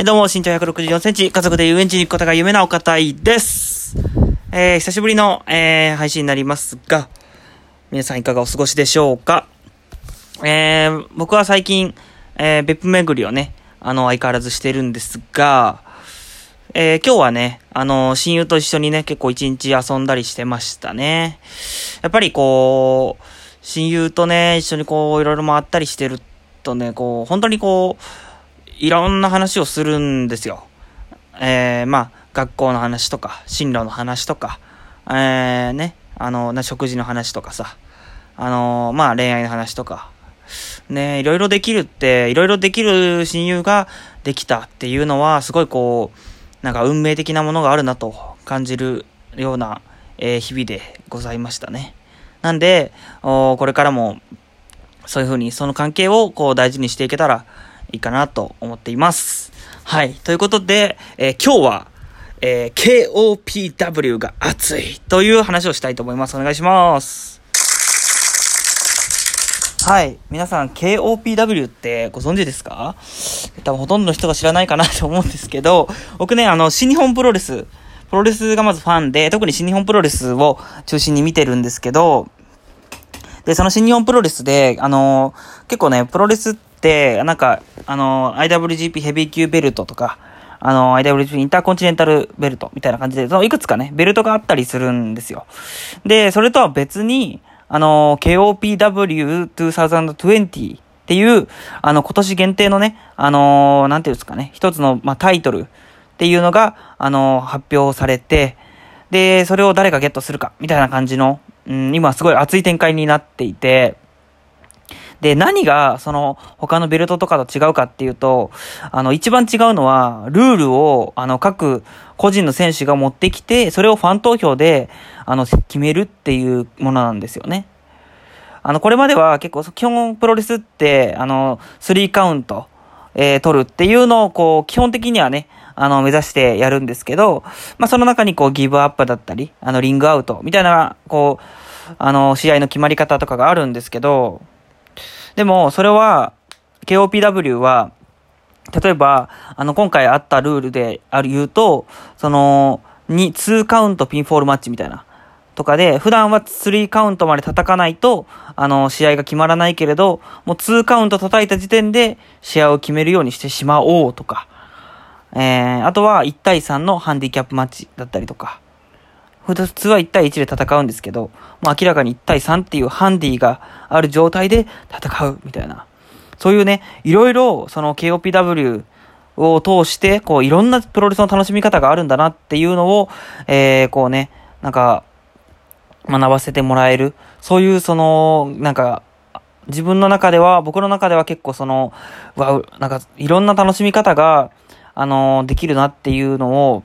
はい、どうも、身長164センチ、家族で遊園地に行くことが夢なお方いです。えー、久しぶりの、えー、配信になりますが、皆さんいかがお過ごしでしょうか？えー、僕は最近、えー、別府巡りをね、あの、相変わらずしてるんですが、えー、今日はね、あの、親友と一緒にね、結構一日遊んだりしてましたね。やっぱりこう、親友とね、一緒にこう、いろいろ回ったりしてるとね、こう、本当にこう、いろんな話をするんですよ。えー、まあ、学校の話とか、進路の話とか、えー、ね、あの、な、食事の話とかさ、あの、まあ、恋愛の話とか、ね、いろいろできるって、いろいろできる親友ができたっていうのは、すごいこう、なんか運命的なものがあるなと感じるような、えー、日々でございましたね。なんで、おこれからも、そういうふうにその関係をこう大事にしていけたら、いいかなと思っています。はい。ということで、えー、今日は、えー、KOPW が熱いという話をしたいと思います。お願いします。はい。皆さん、KOPW ってご存知ですか？多分ほとんどの人が知らないかなと思うんですけど、僕ね、あの、新日本プロレス、プロレスがまずファンで、特に新日本プロレスを中心に見てるんですけど、で、その新日本プロレスで、あのー、結構ね、プロレスって、なんか、あの、IWGP ヘビー級ベルトとか、あの、IWGP インターコンチネンタルベルトみたいな感じで、そのいくつかね、ベルトがあったりするんですよ。で、それとは別に、あの、KOPW2020 っていう、あの、今年限定のね、あの、なんていうんですかね、一つの、まあ、タイトルっていうのが、あの、発表されて、で、それを誰がゲットするか、みたいな感じの、うん、今すごい熱い展開になっていて、で、何が、その、他のベルトとかと違うかっていうと、あの、一番違うのは、ルールを、あの、各個人の選手が持ってきて、それをファン投票で、あの、決めるっていうものなんですよね。あの、これまでは結構、基本プロレスって、あの、スリーカウント、えー、取るっていうのを、こう、基本的にはね、あの、目指してやるんですけど、まあ、その中にこう、ギブアップだったり、あの、リングアウトみたいな、こう、あの、試合の決まり方とかがあるんですけど、でも、それは、KOPW は、例えば、あの、今回あったルールである言うと、その、2、2カウントピンフォールマッチみたいな。とかで、普段は3カウントまで叩かないと、あの、試合が決まらないけれど、もう2カウント叩いた時点で、試合を決めるようにしてしまおうとか。えー、あとは1対3のハンディキャップマッチだったりとか。普通は1対1で戦うんですけど、もう明らかに1対3っていうハンディがある状態で戦うみたいな。そういうね、いろいろその KOPW を通して、こういろんなプロレスの楽しみ方があるんだなっていうのを、えー、こうね、なんか、学ばせてもらえる。そういうその、なんか、自分の中では、僕の中では結構その、わ、なんかいろんな楽しみ方が、あのできるなっていうのを、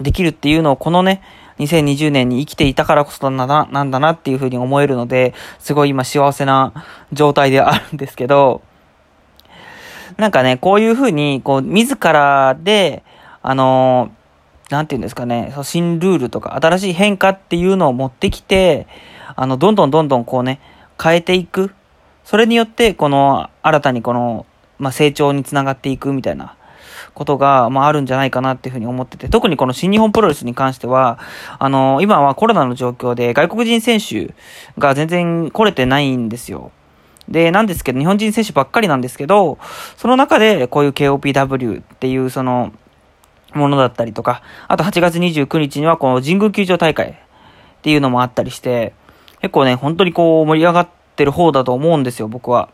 できるっていうのをこのね、2020年に生きていたからこそなんだな、なんだなっていうふうに思えるので、すごい今幸せな状態であるんですけど、なんかね、こういうふうに、こう、自らで、あのなんていうんですかね、新ルールとか、新しい変化っていうのを持ってきて、あの、どんどんどんどんこうね、変えていく。それによって、この、新たにこの、まあ、成長につながっていくみたいなことが、まあ、あるんじゃないかなっていうふうに思ってて、特にこの新日本プロレスに関しては、あの、今はコロナの状況で外国人選手が全然来れてないんですよ。で、なんですけど、日本人選手ばっかりなんですけど、その中でこういう KOPW っていうその、ものだったりとか、あと8月29日にはこの神宮球場大会っていうのもあったりして、結構ね、本当にこう盛り上がってる方だと思うんですよ、僕は。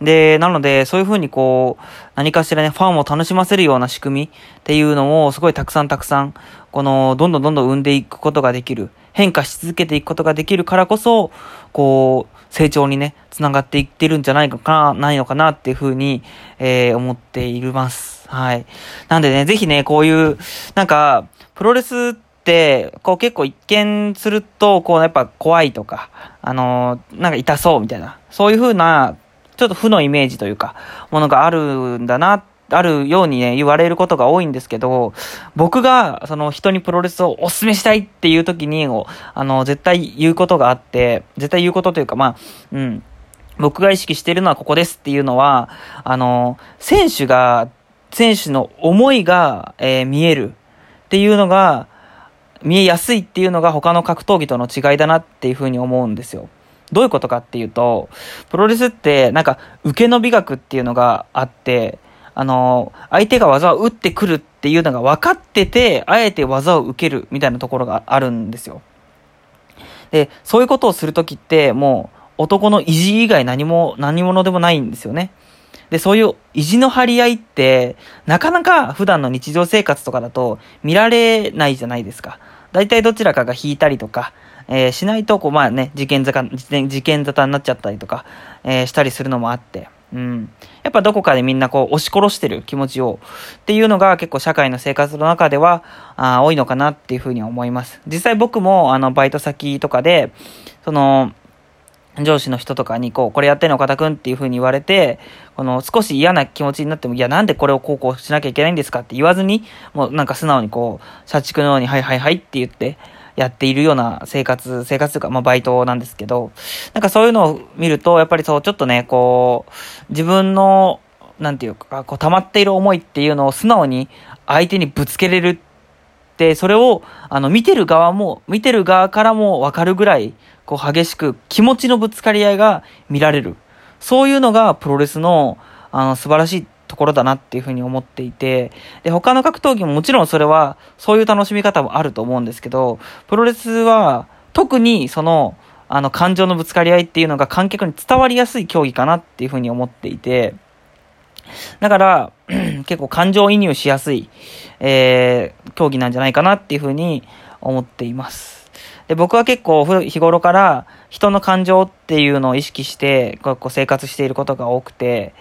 で、なので、そういうふうにこう、何かしらね、ファンを楽しませるような仕組みっていうのを、すごいたくさんたくさん、この、どんどんどんどん生んでいくことができる。変化し続けていくことができるからこそ、こう、成長にね、つながっていってるんじゃないのかな、ないのかなっていうふうに、えー、思っています。はい。なんでね、ぜひね、こういう、なんか、プロレスって、こう結構一見すると、こうやっぱ怖いとか、あのー、なんか痛そうみたいな、そういう風なちょっと負のイメージというか、ものがあるんだな、あるようにね、言われることが多いんですけど、僕が、その人にプロレスをお勧めしたいっていう時に、あの、絶対言うことがあって、絶対言うことというか、まあ、うん、僕が意識してるのはここですっていうのは、あの、選手が選手の思いが、えー、見えるっていうのが、見えやすいっていうのが他の格闘技との違いだなっていうふうに思うんですよ。どういうことかっていうと、プロレスってなんか受けの美学っていうのがあって、あの、相手が技を打ってくるっていうのが分かってて、あえて技を受けるみたいなところがあるんですよ。で、そういうことをするときって、もう男の意地以外何も、何者でもないんですよね。で、そういう意地の張り合いって、なかなか普段の日常生活とかだと見られないじゃないですか。大体どちらかが引いたりとか、えー、しないと、こう、まあね、事件沙汰、事件沙汰になっちゃったりとか、えー、したりするのもあって、うん。やっぱどこかでみんなこう、押し殺してる気持ちを、っていうのが結構社会の生活の中では、あ多いのかなっていうふうに思います。実際僕も、あの、バイト先とかで、その、上司の人とかに、こう、これやってんの岡田くんっていう風に言われて、この少し嫌な気持ちになっても、いや、なんでこれをこうこうしなきゃいけないんですかって言わずに、もうなんか素直にこう、社畜のように、はいはいはいって言って、やっているような生活、生活というか、まあバイトなんですけど、なんかそういうのを見ると、やっぱりそう、ちょっとね、こう、自分の、なんていうか、こう、溜まっている思いっていうのを素直に相手にぶつけれるって、それを、あの、見てる側も、見てる側からもわかるぐらい、こう激しく気持ちのぶつかり合いが見られる。そういうのがプロレスの、あの、素晴らしいところだなっていうふうに思っていて、で、他の格闘技ももちろんそれは、そういう楽しみ方もあると思うんですけど、プロレスは、特にその、あの、感情のぶつかり合いっていうのが観客に伝わりやすい競技かなっていうふうに思っていて、だから、結構感情移入しやすい、えー、競技なんじゃないかなっていうふうに思っています。で、僕は結構日頃から人の感情っていうのを意識して、こう生活していることが多くて、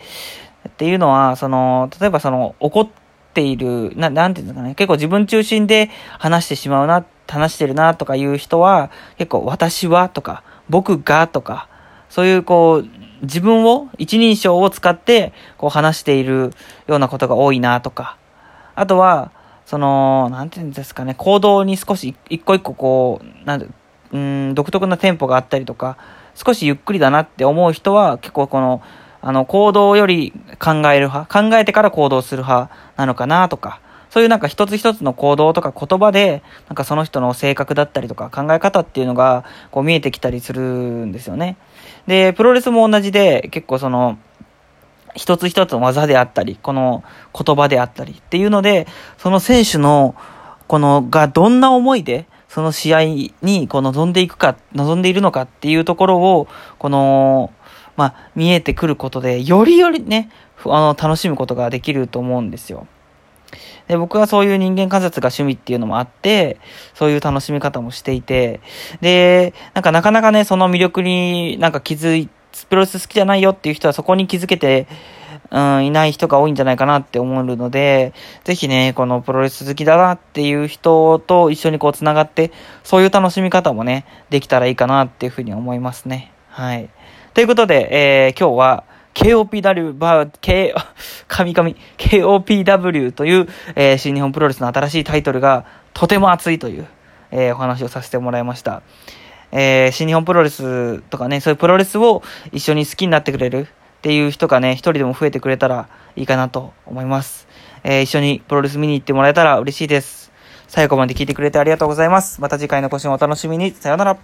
っていうのは、その、例えばその、怒っている、な、なんていうんですかね、結構自分中心で話してしまうな、話してるなとかいう人は、結構私はとか、僕がとか、そういうこう、自分を、一人称を使って、こう話しているようなことが多いなとか、あとは、その、なんていうんですかね、行動に少し一個一個こう、なんうん、独特なテンポがあったりとか、少しゆっくりだなって思う人は、結構この、あの、行動より考える派、考えてから行動する派なのかなとか、そういうなんか一つ一つの行動とか言葉で、なんかその人の性格だったりとか考え方っていうのが、こう見えてきたりするんですよね。で、プロレスも同じで、結構その、一つ一つの技であったり、この言葉であったりっていうので、その選手の、この、がどんな思いで、その試合にこう望んでいくか、望んでいるのかっていうところを、この、まあ、見えてくることで、よりよりね、あの、楽しむことができると思うんですよ。で、僕はそういう人間観察が趣味っていうのもあって、そういう楽しみ方もしていて、で、なんかなかなかね、その魅力になんか気づいプロレス好きじゃないよっていう人はそこに気づけて、うん、いない人が多いんじゃないかなって思うので、ぜひね、このプロレス好きだなっていう人と一緒にこう繋がって、そういう楽しみ方もね、できたらいいかなっていうふうに思いますね。はい。ということで、えー、今日は、KOPW、バー、K、神々、KOPW という、えー、新日本プロレスの新しいタイトルが、とても熱いという、えー、お話をさせてもらいました。えー、新日本プロレスとかね、そういうプロレスを一緒に好きになってくれるっていう人がね、一人でも増えてくれたらいいかなと思います。えー、一緒にプロレス見に行ってもらえたら嬉しいです。最後まで聞いてくれてありがとうございます。また次回の更新をお楽しみに。さようなら。